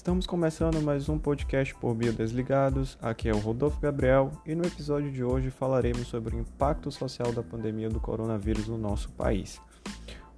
Estamos começando mais um podcast por Biodesligados. Aqui é o Rodolfo Gabriel e no episódio de hoje falaremos sobre o impacto social da pandemia do coronavírus no nosso país.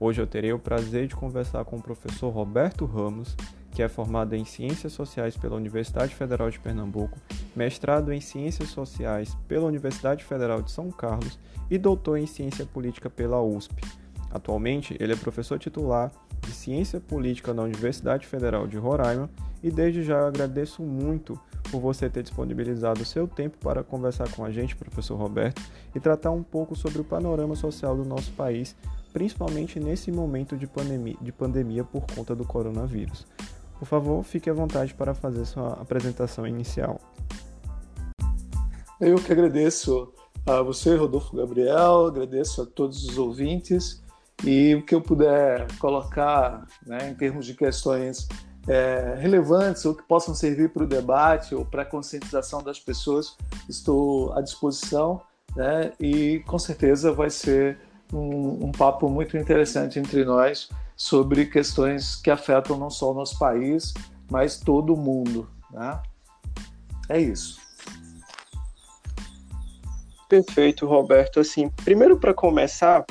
Hoje eu terei o prazer de conversar com o professor Roberto Ramos, que é formado em Ciências Sociais pela Universidade Federal de Pernambuco, mestrado em Ciências Sociais pela Universidade Federal de São Carlos e doutor em Ciência Política pela USP. Atualmente, ele é professor titular de Ciência Política na Universidade Federal de Roraima e desde já eu agradeço muito por você ter disponibilizado o seu tempo para conversar com a gente, professor Roberto, e tratar um pouco sobre o panorama social do nosso país, principalmente nesse momento de pandemia, de pandemia por conta do coronavírus. Por favor, fique à vontade para fazer sua apresentação inicial. Eu que agradeço a você, Rodolfo Gabriel, agradeço a todos os ouvintes e o que eu puder colocar né, em termos de questões é, relevantes ou que possam servir para o debate ou para a conscientização das pessoas, estou à disposição né, e com certeza vai ser um, um papo muito interessante entre nós sobre questões que afetam não só o nosso país, mas todo o mundo. Né? É isso. Perfeito, Roberto. Assim, primeiro para começar,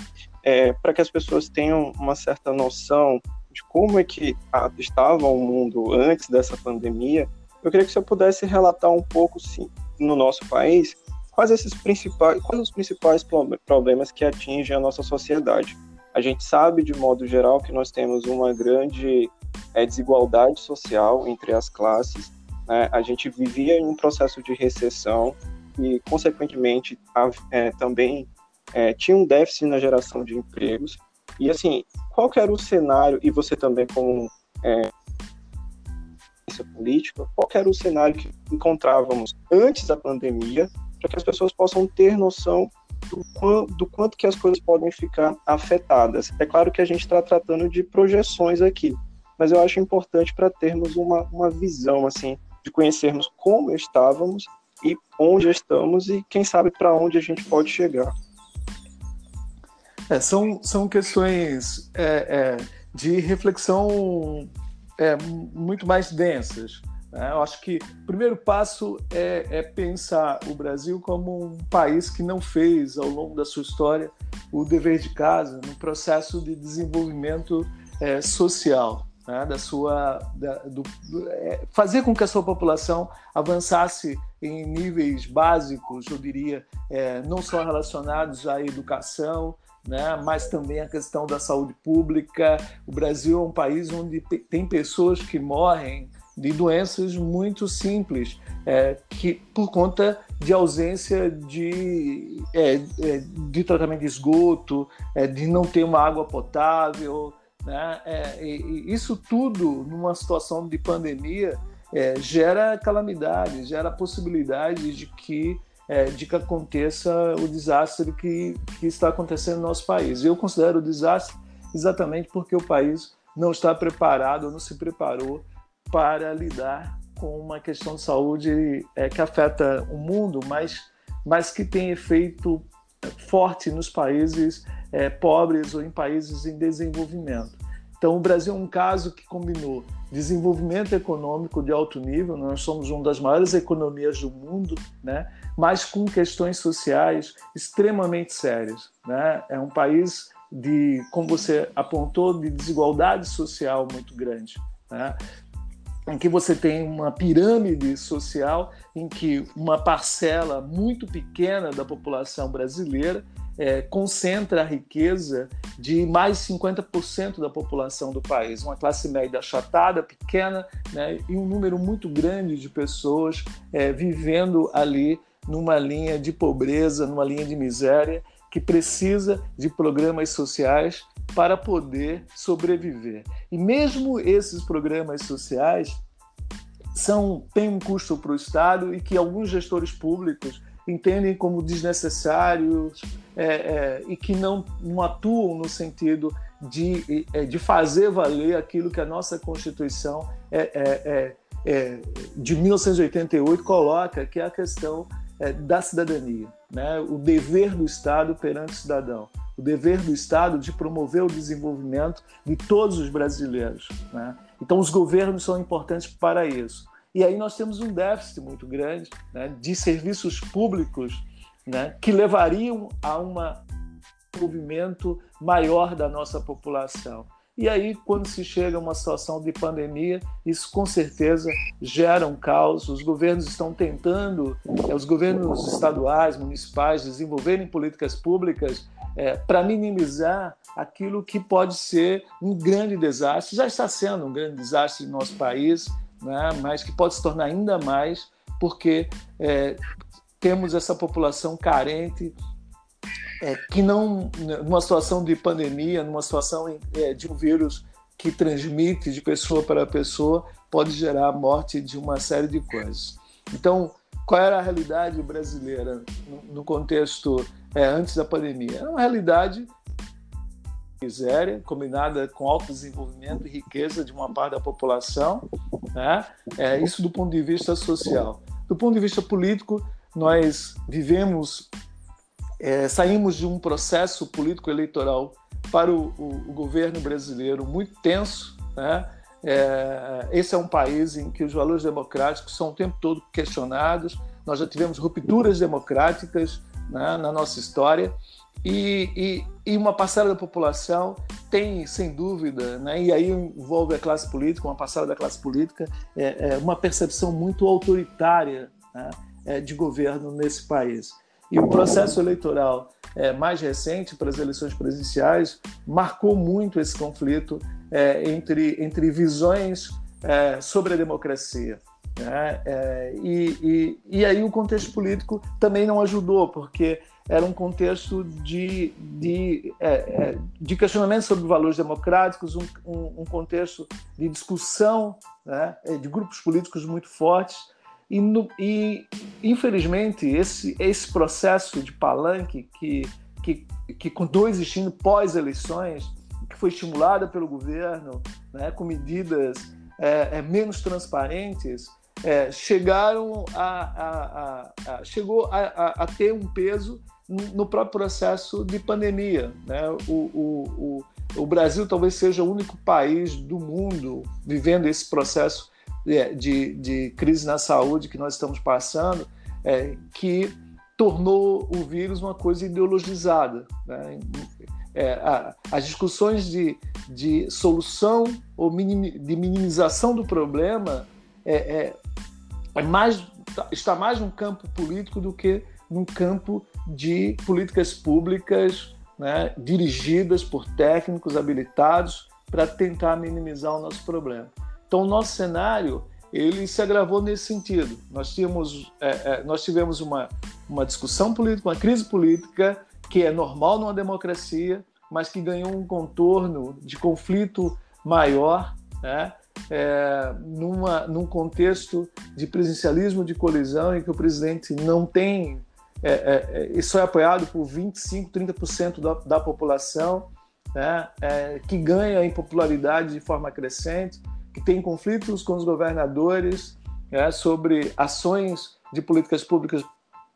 é, para que as pessoas tenham uma certa noção de como é que estava o mundo antes dessa pandemia, eu queria que você pudesse relatar um pouco, sim, no nosso país, quais esses principais, quais os principais problemas que atingem a nossa sociedade. A gente sabe, de modo geral, que nós temos uma grande é, desigualdade social entre as classes. Né? A gente vivia em um processo de recessão e, consequentemente, é, também é, tinha um déficit na geração de empregos. E assim, qual que era o cenário, e você também como é, política, qual que era o cenário que encontrávamos antes da pandemia, para que as pessoas possam ter noção do, quanto, do quanto que as coisas podem ficar afetadas. É claro que a gente está tratando de projeções aqui, mas eu acho importante para termos uma, uma visão, assim, de conhecermos como estávamos e onde estamos e quem sabe para onde a gente pode chegar. É, são, são questões é, é, de reflexão é, muito mais densas. Né? Eu acho que o primeiro passo é, é, pensar o Brasil como um país que não fez, ao longo da sua história, o dever de casa no processo de desenvolvimento é, social. Né? da sua, da, do, fazer com que a sua população avançasse em níveis básicos, eu diria, não só relacionados à educação, né? mas também a questão da saúde pública. O Brasil é um país onde tem pessoas que morrem de doenças muito simples, é, que por conta de ausência de, é, é, de tratamento de esgoto, é, de não ter uma água potável. Né? É, e, isso tudo, numa situação de pandemia, é, gera calamidade, gera possibilidade de que é, de que aconteça o desastre que, que está acontecendo no nosso país. Eu considero o desastre exatamente porque o país não está preparado, não se preparou para lidar com uma questão de saúde é, que afeta o mundo, mas, mas que tem efeito forte nos países é, pobres ou em países em desenvolvimento. Então, o Brasil é um caso que combinou desenvolvimento econômico de alto nível, nós somos uma das maiores economias do mundo, né? mas com questões sociais extremamente sérias. Né? É um país de, como você apontou, de desigualdade social muito grande. Né? em que você tem uma pirâmide social em que uma parcela muito pequena da população brasileira é, concentra a riqueza de mais 50% da população do país. Uma classe média achatada, pequena, né, e um número muito grande de pessoas é, vivendo ali numa linha de pobreza, numa linha de miséria, que precisa de programas sociais para poder sobreviver. E mesmo esses programas sociais são têm um custo para o Estado e que alguns gestores públicos entendem como desnecessários é, é, e que não, não atuam no sentido de, é, de fazer valer aquilo que a nossa Constituição é, é, é, de 1988 coloca, que é a questão da cidadania, né? o dever do Estado perante o cidadão, o dever do Estado de promover o desenvolvimento de todos os brasileiros. Né? Então, os governos são importantes para isso. E aí nós temos um déficit muito grande né, de serviços públicos né, que levariam a um movimento maior da nossa população. E aí, quando se chega a uma situação de pandemia, isso com certeza gera um caos. Os governos estão tentando, é, os governos estaduais, municipais, desenvolverem políticas públicas é, para minimizar aquilo que pode ser um grande desastre. Já está sendo um grande desastre no nosso país, né? mas que pode se tornar ainda mais, porque é, temos essa população carente é, que não, numa situação de pandemia, numa situação é, de um vírus que transmite de pessoa para pessoa, pode gerar a morte de uma série de coisas. Então, qual era a realidade brasileira no contexto é, antes da pandemia? Era uma realidade miséria combinada com alto desenvolvimento e riqueza de uma parte da população, né? É, isso do ponto de vista social. Do ponto de vista político, nós vivemos é, saímos de um processo político-eleitoral para o, o, o, governo brasileiro muito tenso. Né? É, esse é um país em que os valores democráticos são o tempo todo questionados. Nós já tivemos rupturas democráticas né, na nossa história e, e, uma parcela da população tem, sem dúvida, né, e aí envolve a classe política, uma parcela da classe política, é, é uma percepção muito autoritária né, é, de governo nesse país. E o processo eleitoral é, mais recente, para as eleições presidenciais, marcou muito esse conflito é, entre, entre visões é, sobre a democracia. Né? E, e, e aí o contexto político também não ajudou, porque era um contexto de, de, é, é, de questionamento sobre valores democráticos, um, um, um contexto de discussão né, de grupos políticos muito fortes. E, no, e infelizmente, esse, esse processo de palanque que, que, que continuou existindo pós-eleições, que foi estimulada pelo governo, né, com medidas é, é, menos transparentes, é, chegaram a, a, a, a chegou a, ter um peso no próprio processo de pandemia. Né? O, o, o, o Brasil talvez seja o único país do mundo vivendo esse processo é, de, de crise na saúde que nós estamos passando, é, que tornou o vírus uma coisa ideologizada. Né? É, a, as discussões de, de solução ou de minimização do problema é, é, é, mais, está mais no campo político do que no campo de políticas públicas né, dirigidas por técnicos habilitados para tentar minimizar o nosso problema. Então, o nosso cenário ele se agravou nesse sentido. Nós, tínhamos, é, é, nós tivemos uma, uma discussão política, uma crise política que é normal numa democracia, mas que ganhou um contorno de conflito maior, né? É, numa, num contexto de presidencialismo de colisão em que o presidente não tem. É, é, é isso é apoiado por 25, 30% da, da população, né? que ganha em popularidade de forma crescente que tem conflitos com os governadores né, sobre ações de políticas públicas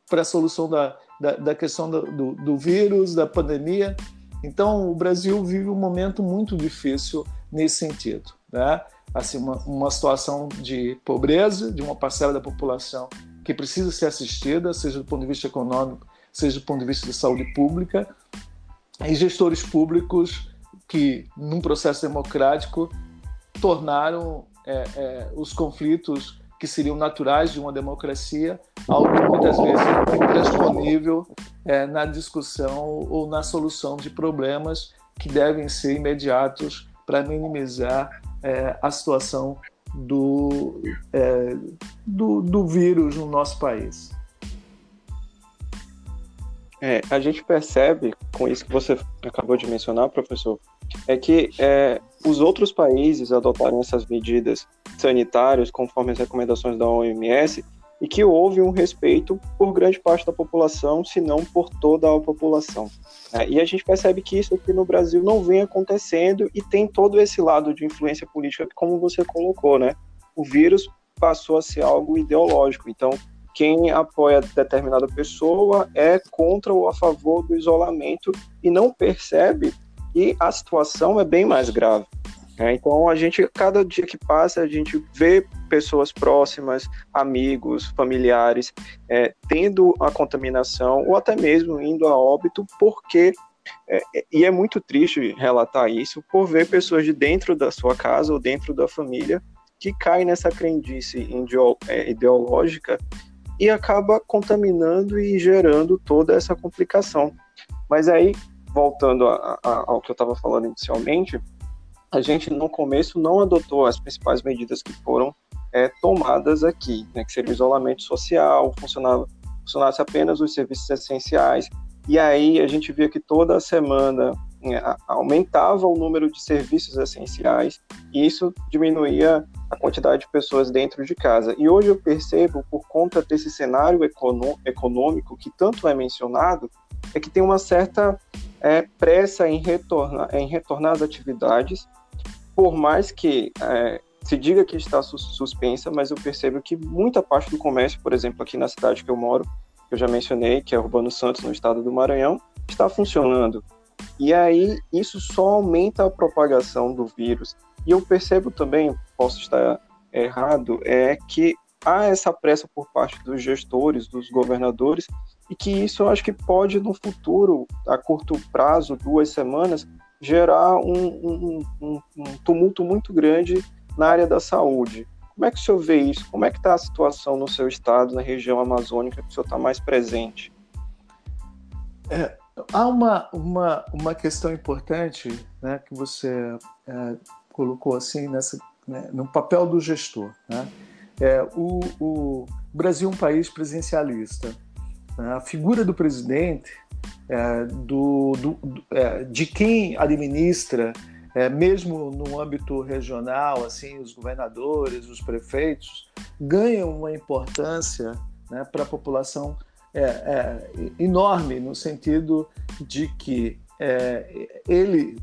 para a solução da, da, da questão do, do, do, vírus, da pandemia. Então, o Brasil vive um momento muito difícil nesse sentido. Né? Assim, uma, uma situação de pobreza de uma parcela da população que precisa ser assistida, seja do ponto de vista econômico, seja do ponto de vista de saúde pública, e gestores públicos que, num processo democrático, tornaram é, é, os conflitos que seriam naturais de uma democracia algo muitas vezes intransponível é, na discussão ou na solução de problemas que devem ser imediatos para minimizar é, a situação do, é, do, do vírus no nosso país. É, a gente percebe, com isso que você acabou de mencionar, professor, é que é, os outros países adotaram essas medidas sanitárias conforme as recomendações da OMS e que houve um respeito por grande parte da população, se não por toda a população. É, e a gente percebe que isso aqui no Brasil não vem acontecendo e tem todo esse lado de influência política, como você colocou, né? O vírus passou a ser algo ideológico. Então, quem apoia determinada pessoa é contra ou a favor do isolamento e não percebe e a situação é bem mais grave. É, então a gente, cada dia que passa, a gente vê pessoas próximas, amigos, familiares, é, tendo a contaminação ou até mesmo indo a óbito, porque é, e é muito triste relatar isso por ver pessoas de dentro da sua casa ou dentro da família que caem nessa crendice é, ideológica e acaba contaminando e gerando toda essa complicação. Mas aí, voltando a, a, ao que eu estava falando inicialmente, a gente no começo não adotou as principais medidas que foram é, tomadas aqui, né, que seria o isolamento social, funcionava, funcionasse apenas os serviços essenciais, e aí a gente via que toda semana é, aumentava o número de serviços essenciais e isso diminuía a quantidade de pessoas dentro de casa. E hoje eu percebo, por conta desse cenário econômico que tanto é mencionado, é que tem uma certa é, pressa em retornar, em retornar às atividades por mais que é, se diga que está suspensa, mas eu percebo que muita parte do comércio, por exemplo, aqui na cidade que eu moro, que eu já mencionei, que é Urbano Santos, no estado do Maranhão, está funcionando. E aí isso só aumenta a propagação do vírus. E eu percebo também, posso estar errado, é que há essa pressa por parte dos gestores, dos governadores, e que isso eu acho que pode no futuro, a curto prazo, duas semanas, gerar um, um, um, um tumulto muito grande na área da saúde. Como é que o senhor vê isso? Como é que está a situação no seu estado, na região amazônica, que o senhor está mais presente? É, há uma, uma, uma questão importante né, que você é, colocou assim nessa, né, no papel do gestor. Né? É, o, o Brasil é um país presidencialista. Né? A figura do presidente é, do, do, é, de quem administra, é, mesmo no âmbito regional, assim, os governadores, os prefeitos, ganham uma importância né, para a população é, é, enorme, no sentido de que é, ele,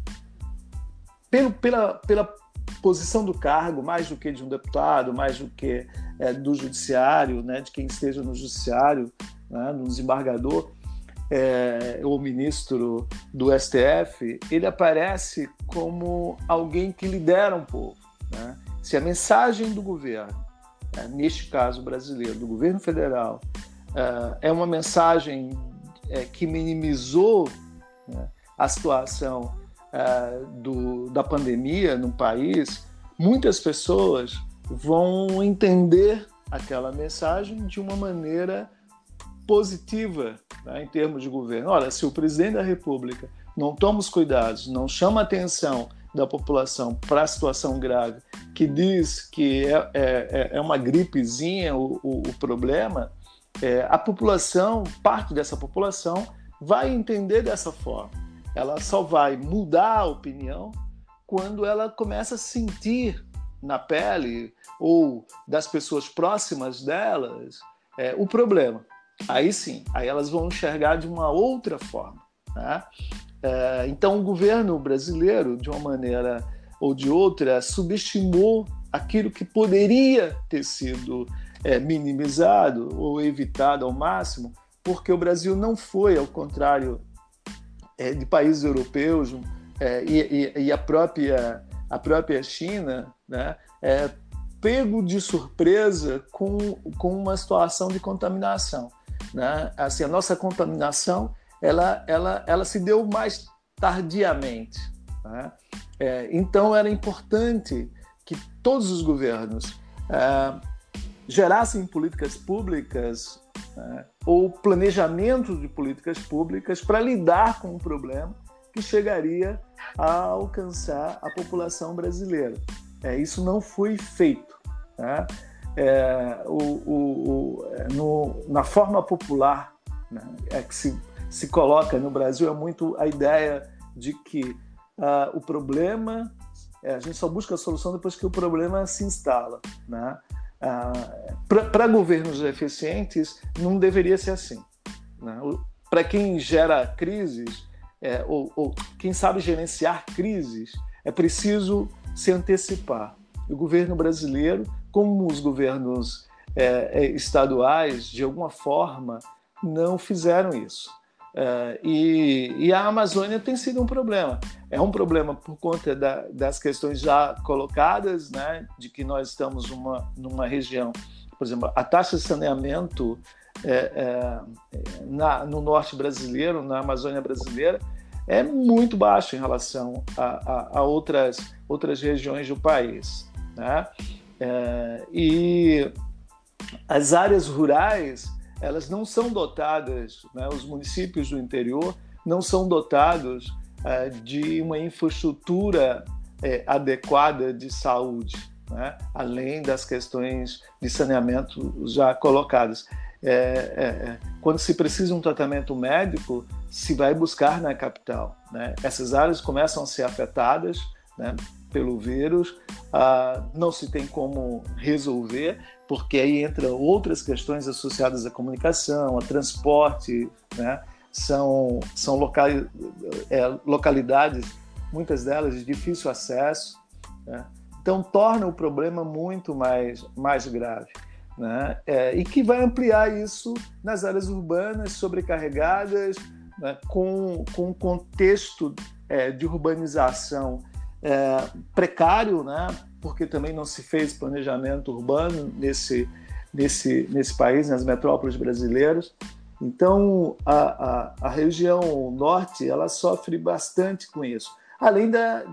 pelo, pela, pela posição do cargo, mais do que de um deputado, mais do que do judiciário, né, de quem esteja no judiciário, né, no desembargador, é, o ministro do STF, ele aparece como alguém que lidera um povo. Né? Se a mensagem do governo, é, neste caso brasileiro, do governo federal, é, é uma mensagem é, que minimizou né, a situação é, do, da pandemia no país, muitas pessoas vão entender aquela mensagem de uma maneira positiva né, em termos de governo. Olha, se o presidente da República não toma os cuidados, não chama a atenção da população para a situação grave, que diz que é, é, é, é uma gripezinha o, o, o problema, é, a população, parte dessa população, vai entender dessa forma. Ela só vai mudar a opinião quando ela começa a sentir na pele ou das pessoas próximas delas é, o problema aí sim, aí elas vão enxergar de uma outra forma. Né? É, então, o governo brasileiro, de uma maneira ou de outra, subestimou aquilo que poderia ter sido é, minimizado ou evitado ao máximo, porque o Brasil não foi, ao contrário é, de países europeus é, e, e, e, a própria a própria China, né, é, pego de surpresa com, com uma situação de contaminação. Né? Assim, a nossa contaminação ela, ela, ela se deu mais tardiamente. Né? É, então, era importante que todos os governos é, gerassem políticas públicas né? ou planejamento de políticas públicas para lidar com o problema que chegaria a alcançar a população brasileira. É, isso não foi feito. Né? É, o, o, o, é, no, na forma popular né, é que se, se coloca no Brasil é muito a ideia de que uh, o problema é, a gente só busca a solução depois que o problema se instala. Né? Uh, Para governos eficientes, não deveria ser assim. Né? Para quem gera crises, é, ou, ou quem sabe gerenciar crises, é preciso se antecipar. O governo brasileiro como os governos é, é, estaduais, de alguma forma, não fizeram isso. É, e, e, a Amazônia tem sido um problema. É um problema por conta da, das questões já colocadas, né, de que nós estamos uma, numa região, por exemplo, a taxa de saneamento é, é, na, no norte brasileiro, na Amazônia brasileira, é muito baixa em relação a, a, a outras, outras regiões do país. Né? É, e as áreas rurais elas não são dotadas, né, os municípios do interior não são dotados é, de uma infraestrutura é, adequada de saúde, né, além das questões de saneamento já colocadas. É, é, é, quando se precisa de um tratamento médico, se vai buscar na capital. Né? Essas áreas começam a ser afetadas né, pelo vírus, ah, não se tem como resolver, porque aí entram outras questões associadas à comunicação, a transporte, né? são, são local, é, localidades, muitas delas de difícil acesso, né? então torna o problema muito mais, mais grave. Né? É, e que vai ampliar isso nas áreas urbanas sobrecarregadas, né? com, com um contexto é, de urbanização é, precário, né? porque também não se fez planejamento urbano nesse, nesse, nesse país, nas metrópoles brasileiras. Então, a, a, a, região norte ela sofre bastante com isso. Além da,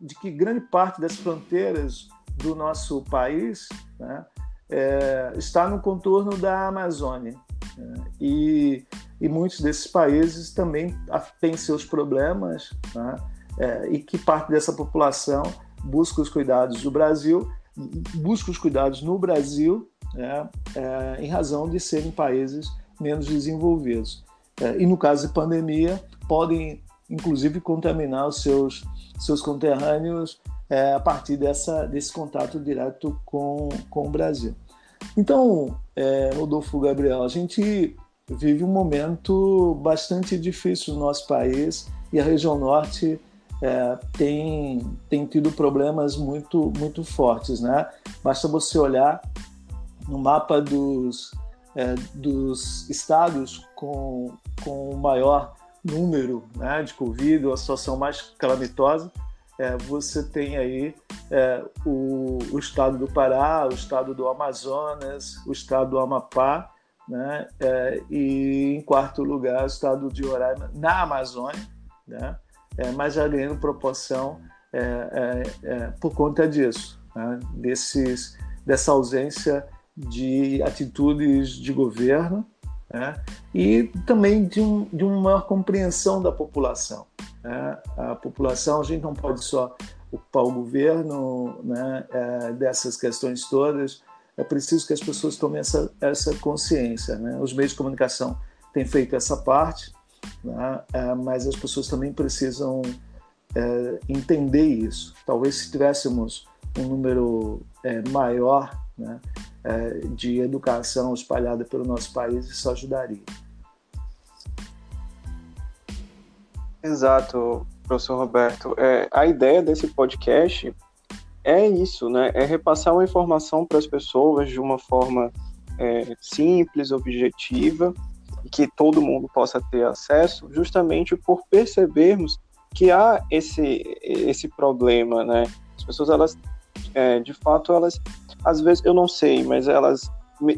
de que grande parte das fronteiras do nosso país né, é, está no contorno da Amazônia. Né, e, e muitos desses países também têm seus problemas. Né, é, e que parte dessa população busca os cuidados do Brasil, busca os cuidados no Brasil, né, é, em razão de serem países menos desenvolvidos. É, e no caso de pandemia, podem inclusive contaminar os seus, seus conterrâneos é, a partir dessa, desse contato direto com, com o Brasil. Então, é, Rodolfo Gabriel, a gente vive um momento bastante difícil no nosso país e a região norte é, tem, tem tido problemas muito, muito fortes. Né? Basta você olhar no mapa dos, é, dos estados com, com o maior número né, de Covid, a situação mais calamitosa, é, você tem aí é, o, o, estado do Pará, o estado do Amazonas, o estado do Amapá, né, é, e em quarto lugar o estado de Roraima, na Amazônia, né, é, mas já ganhando proporção é, é, é, por conta disso, né? Desses, dessa ausência de atitudes de governo né? e também de, um, de uma maior compreensão da população. Né? A população, a gente não pode só ocupar o governo né, é, dessas questões todas, é preciso que as pessoas tomem essa, essa consciência. Né? Os meios de comunicação têm feito essa parte, né? é, mas as pessoas também precisam é, entender isso. Talvez se tivéssemos um número é, maior né, é, de educação espalhada pelo nosso país, isso ajudaria. Exato, professor Roberto. É, a ideia desse podcast é isso, né? É repassar uma informação para as pessoas de uma forma é, simples, objetiva, que todo mundo possa ter acesso, justamente por percebermos que há esse, esse problema, né? As pessoas, elas, é, de fato, elas, às vezes, eu não sei, mas elas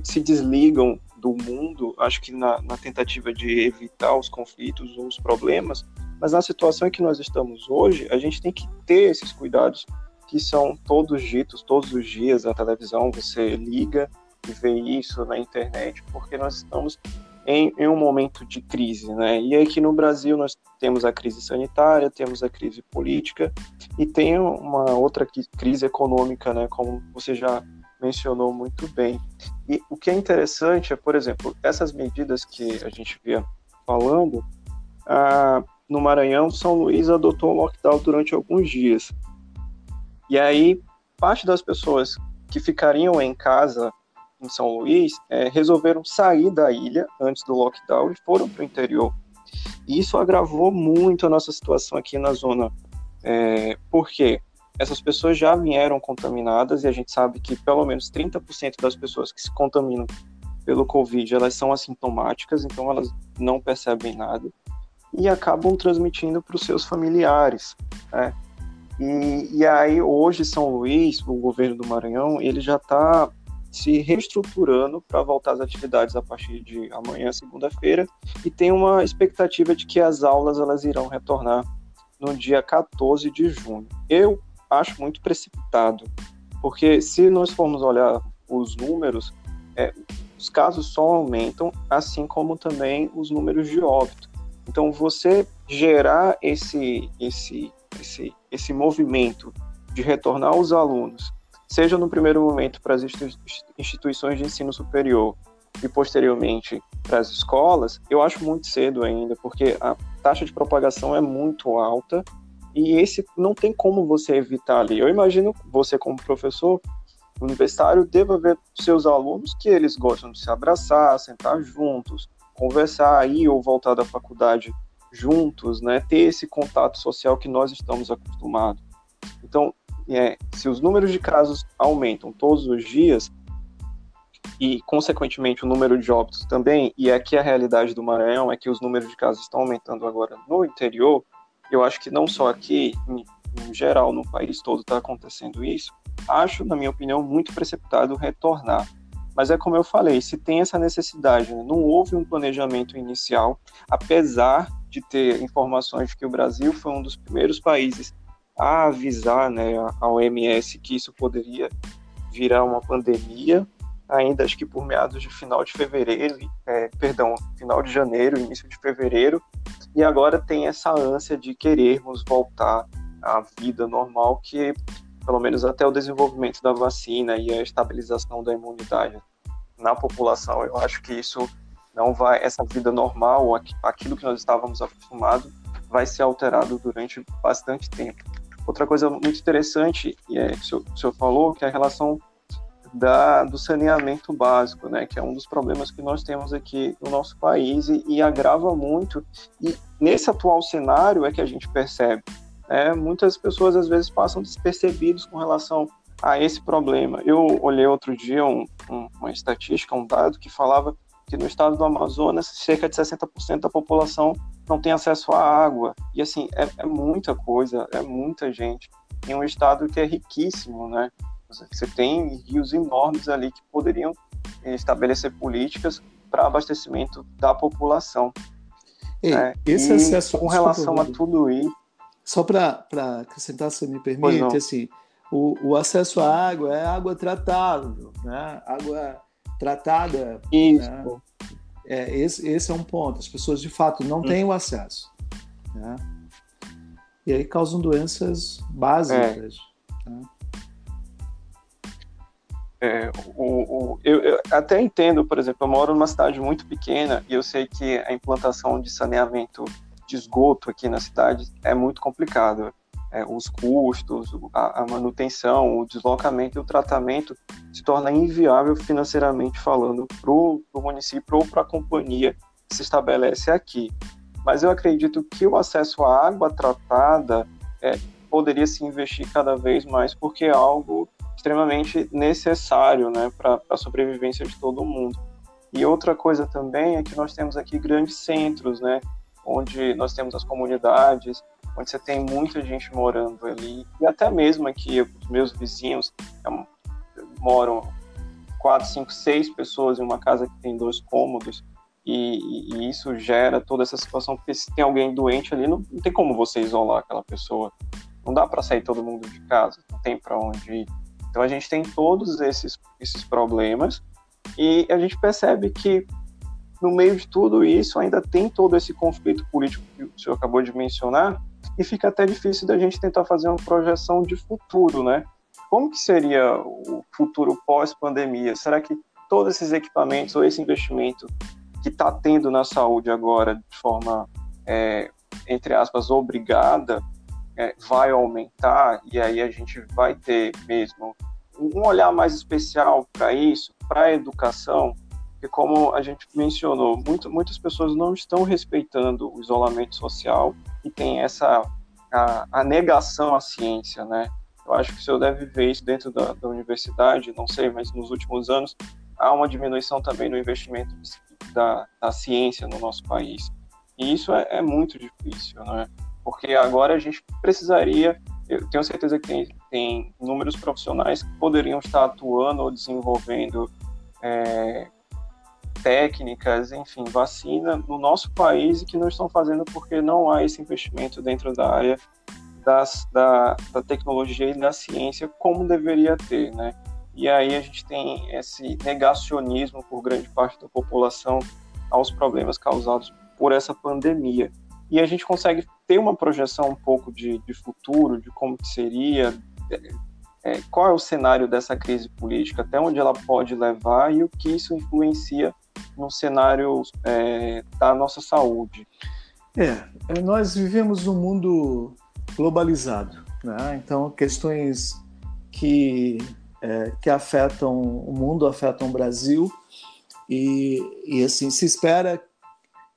se desligam do mundo, acho que na, na tentativa de evitar os conflitos ou os problemas, mas na situação em que nós estamos hoje, a gente tem que ter esses cuidados que são todos ditos todos os dias na televisão, você liga e vê isso na internet, porque nós estamos em, em, um momento de crise, né? E aqui no Brasil nós temos a crise sanitária, temos a crise política e tem uma outra crise econômica, né? Como você já mencionou muito bem. E o que é interessante é, por exemplo, essas medidas que a gente via falando, ah, no Maranhão, São Luís adotou um lockdown durante alguns dias. E aí, parte das pessoas que ficariam em casa em São Luís, é, resolveram sair da ilha antes do lockdown e foram para o interior. E isso agravou muito a nossa situação aqui na zona. É, porque essas pessoas já vieram contaminadas e a gente sabe que pelo menos 30% das pessoas que se contaminam pelo Covid, elas são assintomáticas, então elas não percebem nada. e acabam transmitindo para os seus familiares. Né? E, e aí, hoje, São Luís, o governo do Maranhão, ele já está se reestruturando para voltar às atividades a partir de amanhã, segunda-feira, e tem uma expectativa de que as aulas elas irão retornar no dia 14 de junho. Eu acho muito precipitado, porque se nós formos olhar os números, é, os casos só aumentam, assim como também os números de óbito. Então, você gerar esse, esse, esse, esse movimento de retornar os alunos, seja no primeiro momento para as instituições de ensino superior e posteriormente para as escolas, eu acho muito cedo ainda, porque a taxa de propagação é muito alta e esse não tem como você evitar ali. Eu imagino você como professor universitário deva ver seus alunos que eles gostam de se abraçar, sentar juntos, conversar, ir ou voltar da faculdade juntos, né? Ter esse contato social que nós estamos acostumados. Então, é, se os números de casos aumentam todos os dias e, consequentemente, o número de óbitos também, e aqui a realidade do Maranhão é que os números de casos estão aumentando agora no interior, eu acho que não só aqui, em, em geral, no país todo está acontecendo isso, acho, na minha opinião, muito precipitado retornar. Mas é como eu falei, se tem essa necessidade, né? não houve um planejamento inicial, apesar de ter informações de que o Brasil foi um dos primeiros países a avisar né, a OMS que isso poderia virar uma pandemia, ainda acho que por meados de final de fevereiro, é, perdão, final de janeiro, início de fevereiro, e agora tem essa ânsia de querermos voltar à vida normal que pelo menos até o desenvolvimento da vacina e a estabilização da imunidade na população, eu acho que isso não vai, essa vida normal, aquilo que nós estávamos acostumados, vai ser alterado durante bastante tempo. Outra coisa muito interessante, é, que o senhor, o senhor falou, que é a relação da, do saneamento básico, né, que é um dos problemas que nós temos aqui no nosso país e, e agrava muito. E nesse atual cenário é que a gente percebe é, muitas pessoas às vezes passam despercebidos com relação a esse problema. Eu olhei outro dia um, um, uma estatística, um dado que falava que no estado do Amazonas cerca de 60% da população não tem acesso à água. E assim, é, é, muita coisa, é muita gente em um estado que é riquíssimo, né? Você tem rios enormes ali que poderiam estabelecer políticas para abastecimento da população. Ei, é, esse acesso com relação a tudo isso só para acrescentar, se me permite, assim, o, o, acesso à água é água tratável, né? Água tratada. Isso. Né? É, esse, esse é um ponto. As pessoas, de fato, não hum. têm o acesso. Né? E aí causam doenças básicas. É. Né? É, o, o, eu, eu, até entendo, por exemplo, eu moro numa cidade muito pequena e eu sei que a implantação de saneamento de esgoto aqui na cidade é muito complicado. É, os custos, a, a, manutenção, o deslocamento e o tratamento se torna inviável financeiramente falando para o município ou para a companhia que se estabelece aqui. Mas eu acredito que o acesso à água tratada é, poderia se investir cada vez mais, porque é algo extremamente necessário né, para a sobrevivência de todo mundo. E outra coisa também é que nós temos aqui grandes centros, né? onde nós temos as comunidades, você tem muita gente morando ali, e até mesmo aqui os meus vizinhos é, moram quatro, cinco, seis pessoas em uma casa que tem dois cômodos, e, e, isso gera toda essa situação, porque se tem alguém doente ali, não, não tem como você isolar aquela pessoa, não dá para sair todo mundo de casa, não tem para onde ir. Então a gente tem todos esses, esses problemas, e a gente percebe que no meio de tudo isso, ainda tem todo esse conflito político que o senhor acabou de mencionar, e fica até difícil da gente tentar fazer uma projeção de futuro, né? Como que seria o futuro pós-pandemia? Será que todos esses equipamentos ou esse investimento que está tendo na saúde agora de forma, é, entre aspas, obrigada, é, vai aumentar e aí a gente vai ter mesmo um olhar mais especial para isso, para a educação, porque como a gente mencionou, muito, muitas pessoas não estão respeitando o isolamento social e tem essa a, a, negação à ciência, né? Eu acho que o senhor deve ver isso dentro da, da, universidade, não sei, mas nos últimos anos há uma diminuição também no investimento da, da ciência no nosso país. E isso é, é muito difícil, né? Porque agora a gente precisaria, eu tenho certeza que tem, tem inúmeros profissionais que poderiam estar atuando ou desenvolvendo é, técnicas, enfim, vacina no nosso país e que não estão fazendo porque não há esse investimento dentro da área das, da, da tecnologia e da ciência como deveria ter, né? E aí a gente tem esse negacionismo por grande parte da população aos problemas causados por essa pandemia. E a gente consegue ter uma projeção um pouco de, de futuro, de como que seria, é, qual é o cenário dessa crise política, até onde ela pode levar e o que isso influencia no cenário é, da nossa saúde. É, é nós vivemos um mundo globalizado, né? então questões que, é, que afetam o mundo afetam o Brasil e, e assim se espera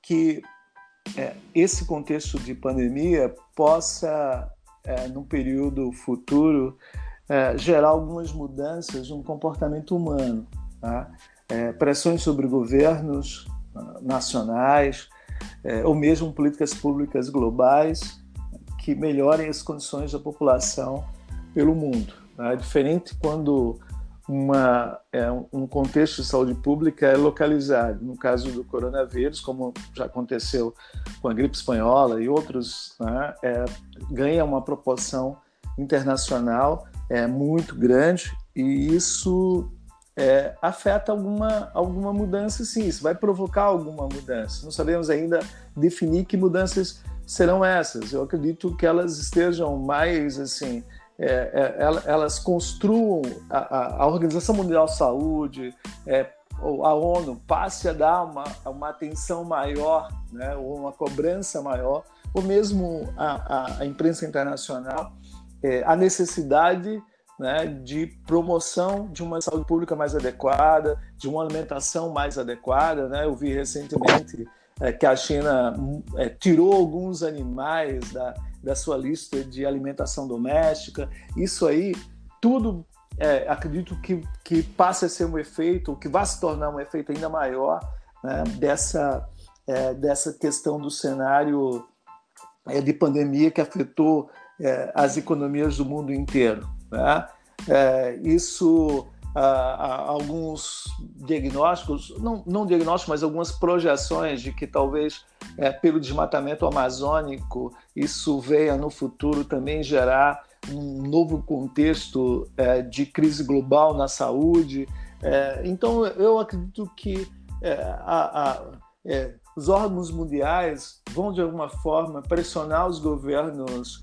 que é, esse contexto de pandemia possa, é, no período futuro, é, gerar algumas mudanças no comportamento humano. Tá? É, pressões sobre governos ah, nacionais, é, ou mesmo políticas públicas globais que melhorem as condições da população pelo mundo. Tá? Diferente quando uma, é, um contexto de saúde pública é localizado. No caso do coronavírus, como já aconteceu com a gripe espanhola e outros, né, é, ganha uma proporção internacional é, muito grande e isso é, afeta alguma, alguma mudança, sim. Isso vai provocar alguma mudança. Não sabemos ainda definir que mudanças serão essas. Eu acredito que elas estejam mais assim é, é, elas construam a, a, Organização Mundial de Saúde, é, a ONU passe a dar uma, uma atenção maior, né, ou uma cobrança maior, ou mesmo a, a imprensa internacional, é, a necessidade né, de promoção de uma saúde pública mais adequada, de uma alimentação mais adequada. Né? Eu vi recentemente é, que a China é, tirou alguns animais da, da sua lista de alimentação doméstica. Isso aí, tudo é, acredito que, que passe a ser um efeito, que vai se tornar um efeito ainda maior né, dessa, é, dessa questão do cenário é, de pandemia que afetou é, as economias do mundo inteiro. Né? É, isso alguns diagnósticos, não, não diagnósticos, mas algumas projeções de que talvez é, pelo desmatamento amazônico isso venha no futuro também gerar um novo contexto é, de crise global na saúde. É, então, eu acredito que é, a, a, é, os órgãos mundiais vão, de alguma forma, pressionar os governos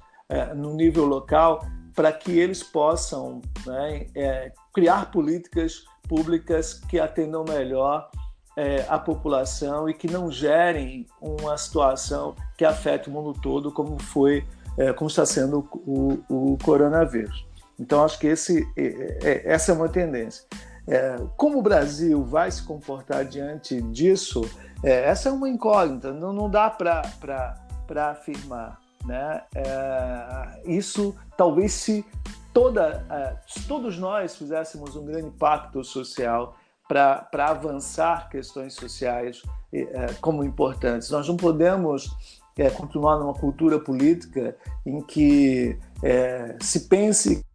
no nível local para que eles possam né, é, criar políticas públicas que atendam melhor é, a população e que não gerem uma situação que afete o mundo todo, como foi, é, como está sendo o, o, coronavírus. Então, acho que esse, é, é, essa é uma tendência. É, como o Brasil vai se comportar diante disso, essa é uma incógnita, não, não dá para afirmar. Né? É, isso talvez se toda, é, se todos nós fizéssemos um grande pacto social para avançar questões sociais é, como importantes. Nós não podemos é, continuar numa cultura política em que é, se pense que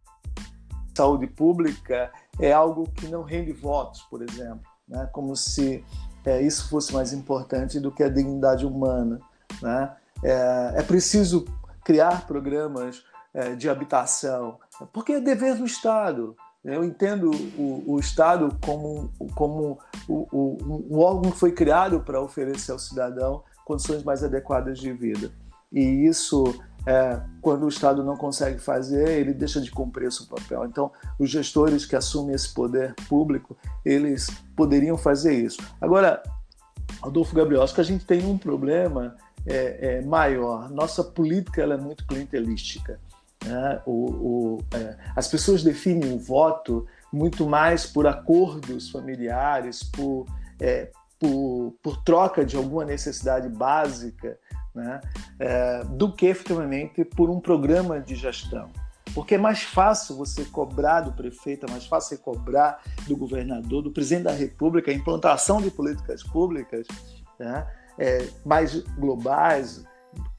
saúde pública é algo que não rende votos, por exemplo, né? como se é, isso fosse mais importante do que a dignidade humana. Né? É, é preciso criar programas é, de habitação, porque é dever do Estado. Eu entendo o, o Estado como, como o, o, um órgão que foi criado para oferecer ao cidadão condições mais adequadas de vida. E isso, é, quando o Estado não consegue fazer, ele deixa de cumprir seu papel. Então, os gestores que assumem esse poder público, eles poderiam fazer isso. Agora, Adolfo Gabriel, acho que a gente tem um problema é, é, maior. Nossa política ela é muito clientelística. Né? O, o, é, as pessoas definem o voto muito mais por acordos familiares, por, é, por, por, troca de alguma necessidade básica, né? É, do que efetivamente por um programa de gestão. Porque é mais fácil você cobrar do prefeito, é mais fácil você cobrar do governador, do presidente da República, a implantação de políticas públicas, né? É, mais globais,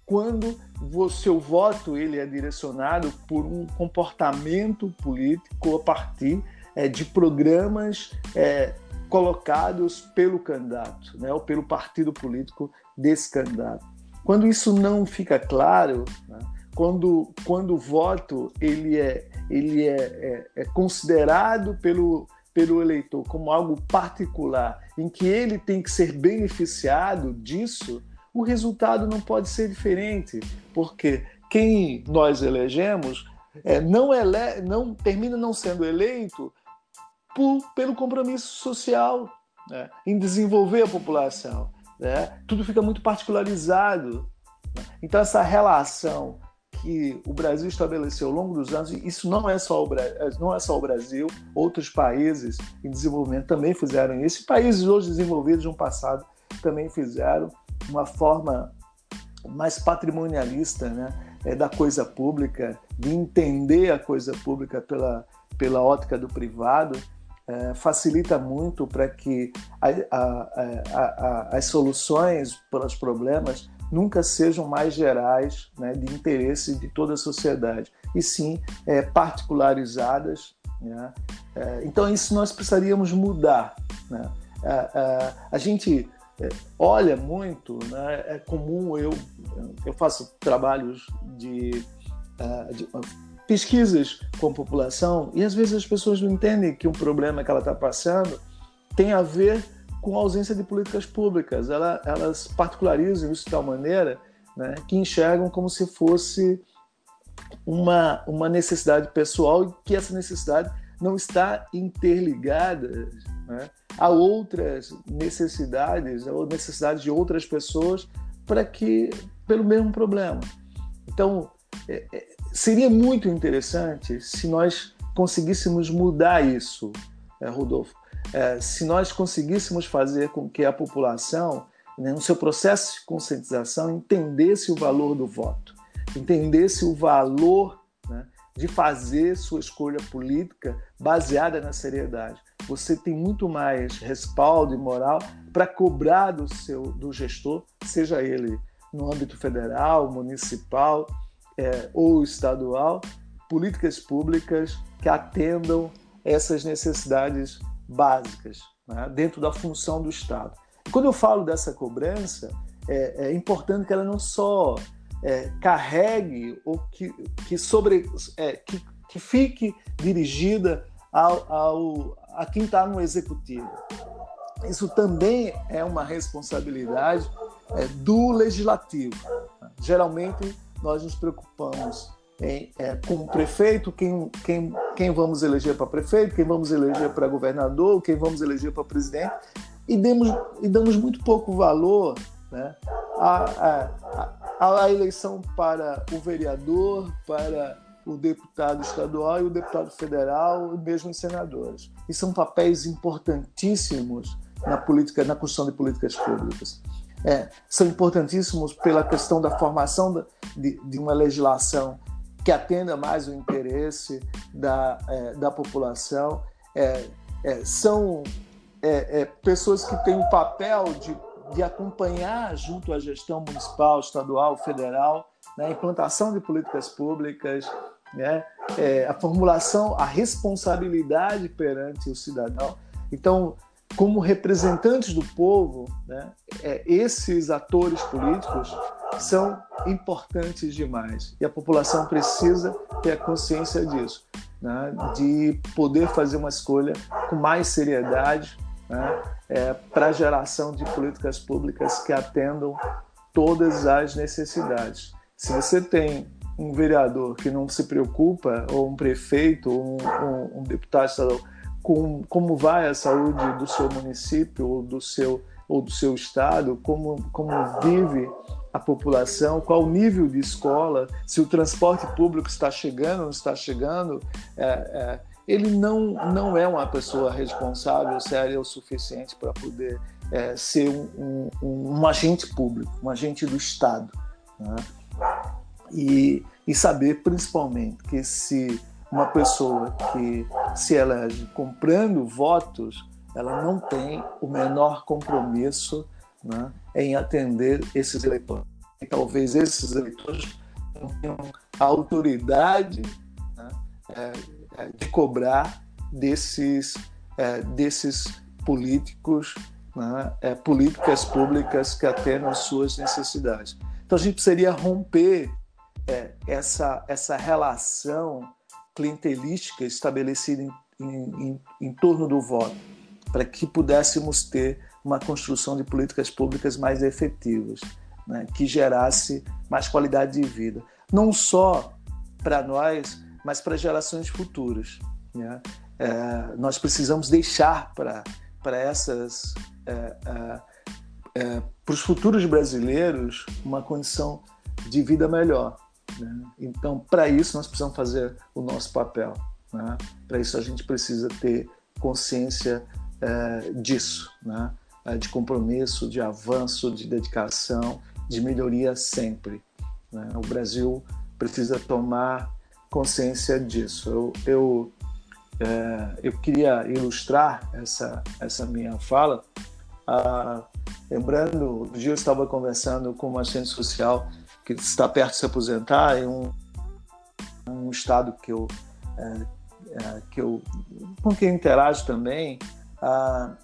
quando o seu voto ele é direcionado por um comportamento político a partir é, de programas é, colocados pelo candidato, né, ou pelo partido político desse candidato. Quando isso não fica claro, né, quando, quando o voto ele é, ele é, é, é considerado pelo, pelo eleitor como algo particular, em que ele tem que ser beneficiado disso, o resultado não pode ser diferente, porque quem nós elegemos é, não, ele, não termina não sendo eleito por, pelo compromisso social né, em desenvolver a população. Né? Tudo fica muito particularizado. Então, essa relação que o Brasil estabeleceu ao longo dos anos, isso não é só o, não é só o Brasil, outros países em desenvolvimento também fizeram isso, e países hoje desenvolvidos no passado também fizeram uma forma mais patrimonialista né, é, da coisa pública, de entender a coisa pública pela, pela ótica do privado, é, facilita muito para que a, a, a, as soluções para os problemas nunca sejam mais gerais né, de interesse de toda a sociedade, e sim é, particularizadas. Né? É, então, isso nós precisaríamos mudar. Né? É, é, a gente é, olha muito, né? é comum eu, eu faço trabalhos de, de pesquisas com a população e às vezes as pessoas não entendem que um problema que ela está passando tem a ver com a ausência de políticas públicas. Ela, elas particularizam isso de tal maneira né, que enxergam como se fosse uma, uma necessidade pessoal e que essa necessidade não está interligada né, a outras necessidades, ou necessidades de outras pessoas para que pelo mesmo problema. Então, é, é, seria muito interessante se nós conseguíssemos mudar isso, é, Rodolfo é, se nós conseguíssemos fazer com que a população, né, no seu processo de conscientização, entendesse o valor do voto, entendesse o valor né, de fazer sua escolha política baseada na seriedade. Você tem muito mais respaldo e moral para cobrar do seu do gestor, seja ele no âmbito federal, municipal é, ou estadual, políticas públicas que atendam essas necessidades básicas né, dentro da função do Estado. quando eu falo dessa cobrança, é, é importante que ela não só é, carregue ou que, que, sobre, é, que, que fique dirigida ao, ao, a quem está no executivo. Isso também é uma responsabilidade é, do legislativo. Geralmente, nós nos preocupamos em, é, como prefeito, quem, quem, quem vamos eleger para prefeito, quem vamos eleger para governador, quem vamos eleger para presidente, e, demos, e damos muito pouco valor né, à, à, à eleição para o vereador, para o deputado estadual e o deputado federal, e mesmo os senadores. E são papéis importantíssimos na política, na construção de políticas públicas. É, são importantíssimos pela questão da formação de, de uma legislação que atenda mais o interesse da, é, da população. É, é, são é, é, pessoas que têm o papel de, de acompanhar, junto à gestão municipal, estadual, federal, né, implantação de políticas públicas, né, é, a formulação, a responsabilidade perante o cidadão. Então, como representantes do povo, né, é, esses atores políticos são importantes demais e a população precisa ter a consciência disso, né, de poder fazer uma escolha com mais seriedade né, é, para a geração de políticas públicas que atendam todas as necessidades. Se você tem um vereador que não se preocupa, ou um prefeito, ou um, um, um deputado estadual, com como vai a saúde do seu município ou do seu ou do seu estado, como como vive a população, qual o nível de escola, se o transporte público está chegando ou não está chegando, é, é, ele não, não é uma pessoa responsável, séria o suficiente para poder é, ser um, um, um, agente público, um agente do Estado. Né? E, e saber, principalmente, que se uma pessoa que se elege comprando votos, ela não tem o menor compromisso né, em atender esses eleitores. E talvez esses eleitores não tenham a autoridade né, é, é, de cobrar desses, é, desses políticos né, políticas públicas que atendam às suas necessidades. Então a gente precisaria romper essa, essa relação clientelística estabelecida em, em, em torno do voto, para que pudéssemos ter uma construção de políticas públicas mais efetivas, né, que gerasse mais qualidade de vida, não só para nós, mas para gerações futuras. Né? É, nós precisamos deixar para essas é, é, é, para os futuros brasileiros uma condição de vida melhor. Né? Então, para isso, nós precisamos fazer o nosso papel. Né? Para isso, a gente precisa ter consciência é, disso, né? É, de compromisso, de avanço, de dedicação, de melhoria sempre. Né? O Brasil precisa tomar consciência disso. Eu, eu, é, eu queria ilustrar essa, essa minha fala ah, lembrando, um dia eu estava conversando com uma assistente social que está perto de se aposentar em um, um estado que eu, é, é, que eu com quem interajo também, ah,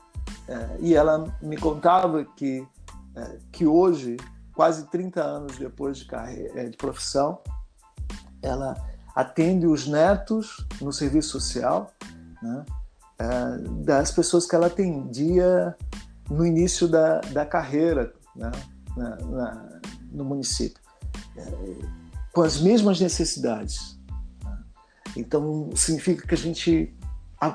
é, e ela me contava que, é, que hoje, quase 30 anos depois de, carreira, é, de profissão, ela atende os netos no serviço social, né, é, das pessoas que ela atendia no início da, da carreira né, na, na, no município, é, com as mesmas necessidades. Então, significa que a gente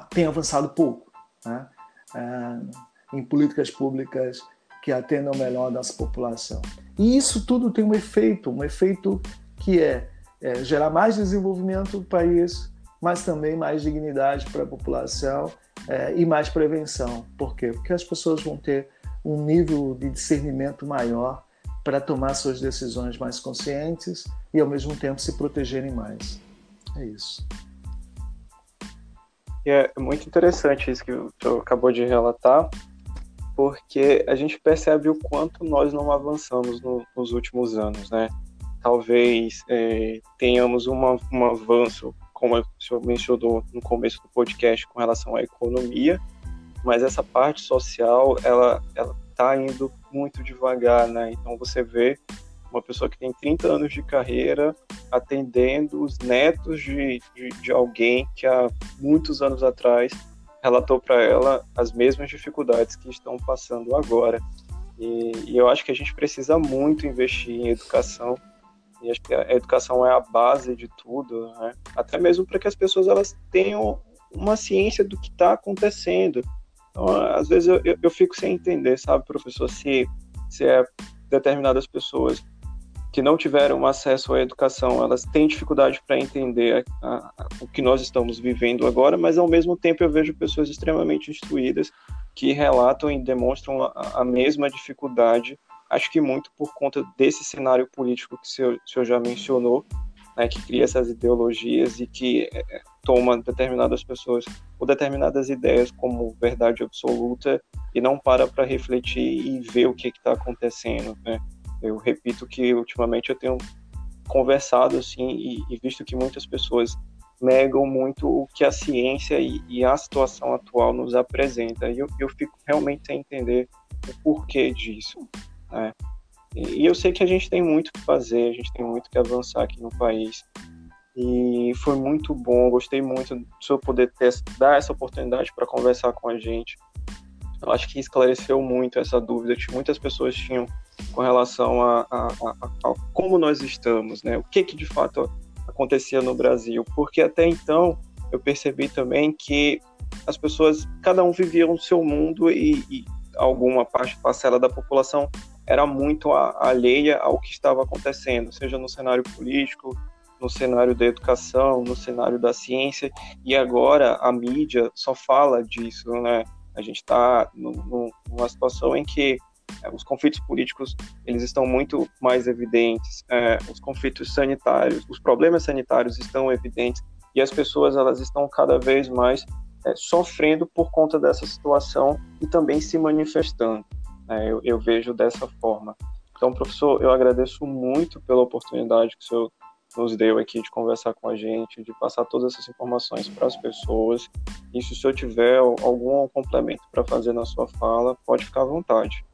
tem avançado pouco né, é, em políticas públicas que atendam melhor a nossa população. E isso tudo tem um efeito, um efeito que é, é gerar mais desenvolvimento do país, mas também mais dignidade para a população é, e mais prevenção. Por quê? Porque as pessoas vão ter um nível de discernimento maior para tomar suas decisões mais conscientes e, ao mesmo tempo, se protegerem mais. É isso. É muito interessante isso que senhor acabou de relatar, porque a gente percebe o quanto nós não avançamos no, nos últimos anos, né? Talvez é, tenhamos uma, um avanço como o senhor mencionou no começo do podcast com relação à economia, mas essa parte social, ela ela está indo muito devagar, né? Então você vê uma pessoa que tem 30 anos de carreira atendendo os netos de, de, de alguém que há muitos anos atrás relatou para ela as mesmas dificuldades que estão passando agora. E, e, eu acho que a gente precisa muito investir em educação e acho que a educação é a base de tudo, né? até mesmo para que as pessoas elas tenham uma ciência do que está acontecendo. Então, às vezes eu, eu, eu, fico sem entender, sabe, professor, se, se é determinadas pessoas que não tiveram acesso à educação, elas têm dificuldade para entender a, a, o que nós estamos vivendo agora, mas ao mesmo tempo eu vejo pessoas extremamente instruídas que relatam e demonstram a, a mesma dificuldade acho que muito por conta desse cenário político que o senhor, o senhor já mencionou, né, que cria essas ideologias e que é, é, toma determinadas pessoas ou determinadas ideias como verdade absoluta e não para para refletir e ver o que está acontecendo. Né? Eu repito que ultimamente eu tenho conversado assim e, e, visto que muitas pessoas negam muito o que a ciência e, e a situação atual nos apresenta. E eu, eu fico realmente sem entender o porquê disso. Né? E eu sei que a gente tem muito que fazer, a gente tem muito que avançar aqui no país. E foi muito bom, gostei muito do senhor poder ter, dar essa oportunidade para conversar com a gente. Eu acho que esclareceu muito essa dúvida que muitas pessoas tinham com relação a, a, a, a como nós estamos, né? O que, que de fato acontecia no Brasil. Porque até então eu percebi também que as pessoas, cada um vivia no seu mundo e, e alguma parte, parcela da população era muito alheia ao que estava acontecendo, seja no cenário político, no cenário da educação, no cenário da ciência, e agora a mídia só fala disso, né? A gente está numa situação em que é, os conflitos políticos eles estão muito mais evidentes, é, os conflitos sanitários, os problemas sanitários estão evidentes e as pessoas elas estão cada vez mais é, sofrendo por conta dessa situação e também se manifestando. Né? Eu, eu vejo dessa forma. Então, professor, eu agradeço muito pela oportunidade que o senhor nos deu aqui de conversar com a gente, de passar todas essas informações para as pessoas. E se o senhor tiver algum complemento para fazer na sua fala, pode ficar à vontade.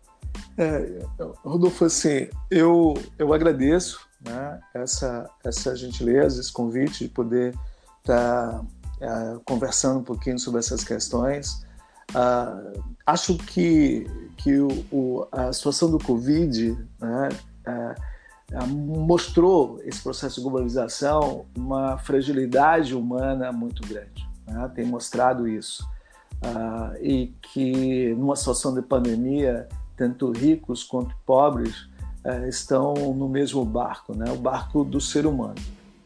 É, Rodolfo, assim, eu, eu agradeço né, essa, essa gentileza, esse convite de poder estar tá, é, conversando um pouquinho sobre essas questões. Ah, acho que, que o, o, a situação do Covid né, é, mostrou esse processo de globalização uma fragilidade humana muito grande. Né, tem mostrado isso. Ah, e que numa situação de pandemia tanto ricos quanto pobres é, estão no mesmo barco, né? o barco do ser humano,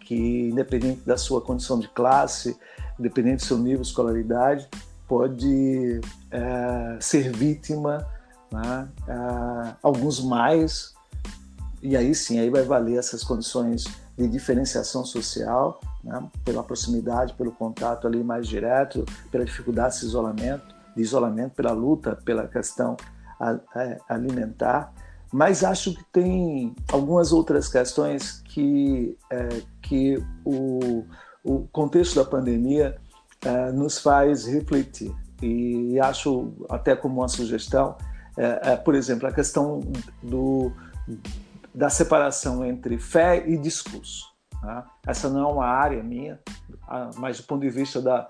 que independente da sua condição de classe, independente do seu nível de escolaridade, pode é, ser vítima, né? é, alguns mais, e aí sim, aí vai valer essas condições de diferenciação social, né? pela proximidade, pelo contato ali mais direto, pela dificuldade de isolamento, de isolamento, pela luta pela questão alimentar, mas acho que tem algumas outras questões que, é, que o, o contexto da pandemia é, nos faz refletir. E acho até como uma sugestão, é, por exemplo, a questão do, da separação entre fé e discurso. Né? Essa não é uma área minha, ah, mas do ponto de vista da,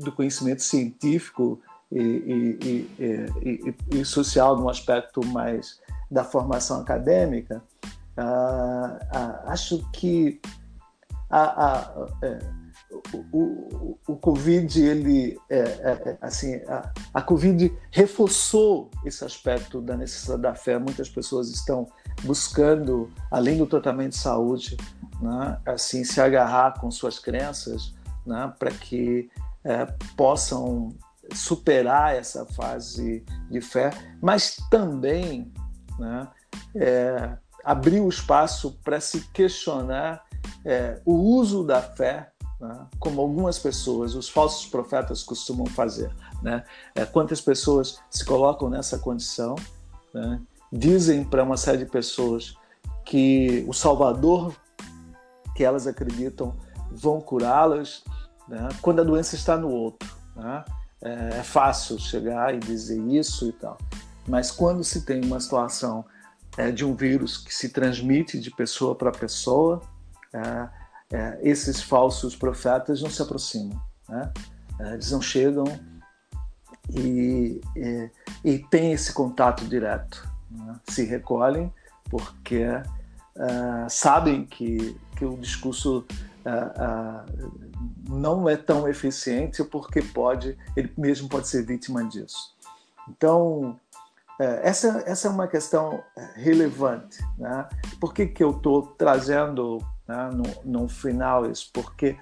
do conhecimento científico e, e, e, e, social no aspecto mais da formação acadêmica, ah, ah, acho que a, a, o, o, o, Covid, ele, é, é, é, assim, a, a Covid reforçou esse aspecto da necessidade da fé. Muitas pessoas estão buscando, além do tratamento de saúde, né, assim, se agarrar com suas crenças né, para que é, possam superar essa fase de fé, mas também né, é, abrir o espaço para se questionar é, o uso da fé, né, como algumas pessoas, os falsos profetas costumam fazer. Né? É, quantas pessoas se colocam nessa condição, né, dizem para uma série de pessoas que o Salvador que elas acreditam vão curá-las, né, quando a doença está no outro. Né? é, é fácil chegar e dizer isso e tal. Mas quando se tem uma situação é, de um vírus que se transmite de pessoa para pessoa, é, é, esses falsos profetas não se aproximam. Né? É, eles não chegam e, e, e têm esse contato direto. Né? Se recolhem porque é, sabem que, que o discurso não é tão eficiente porque pode ele mesmo pode ser vítima disso. Então é, essa, essa é uma questão relevante. Né? Por que, que eu estou trazendo né, no, no final isso? Porque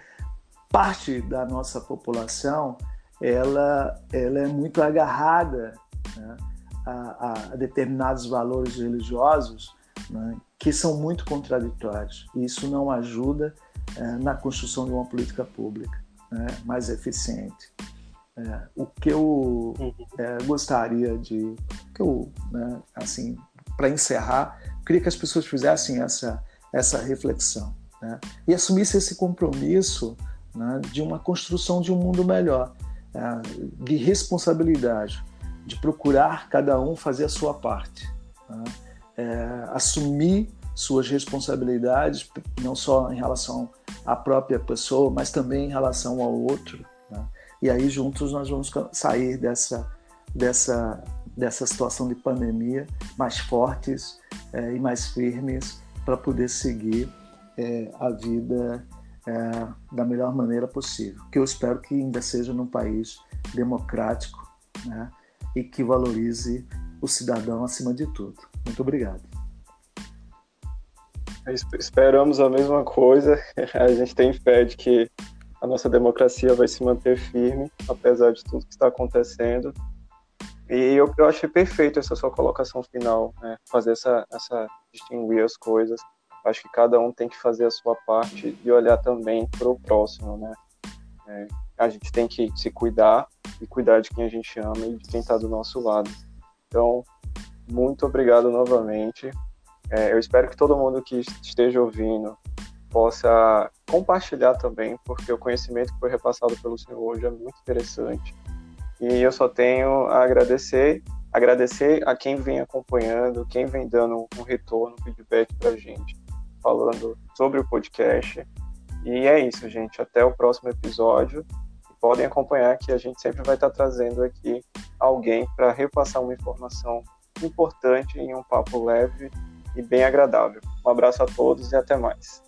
parte da nossa população ela, ela é muito agarrada né, a, a, determinados valores religiosos né, que são muito contraditórios. E isso não ajuda é, na construção de uma política pública né, mais eficiente. É, o que eu é, gostaria de, que eu, né, assim, para encerrar, queria que as pessoas fizessem essa essa reflexão né, e assumissem esse compromisso né, de uma construção de um mundo melhor, é, de responsabilidade, de procurar cada um fazer a sua parte, né, é, assumir suas responsabilidades, não só em relação à própria pessoa, mas também em relação ao outro. Né? E aí juntos nós vamos sair dessa dessa dessa situação de pandemia mais fortes é, e mais firmes para poder seguir é, a vida é, da melhor maneira possível. Que eu espero que ainda seja num país democrático né? e que valorize o cidadão acima de tudo. Muito obrigado. Esperamos a mesma coisa. A gente tem fé de que a nossa democracia vai se manter firme, apesar de tudo que está acontecendo. E eu, eu achei perfeito essa sua colocação final, né? fazer essa, essa distinguir as coisas. Acho que cada um tem que fazer a sua parte e olhar também para o próximo, né? É, a gente tem que se cuidar e cuidar de quem a gente ama e de quem está do nosso lado. Então, muito obrigado novamente. É, eu espero que todo mundo que esteja ouvindo possa compartilhar também, porque o conhecimento que foi repassado pelo senhor hoje é muito interessante. E eu só tenho a agradecer, agradecer a quem vem acompanhando, quem vem dando um retorno, um feedback para a gente, falando sobre o podcast. E é isso, gente. Até o próximo episódio. Podem acompanhar que a gente sempre vai estar trazendo aqui alguém para repassar uma informação importante em um papo leve e bem agradável. Um abraço a todos e até mais.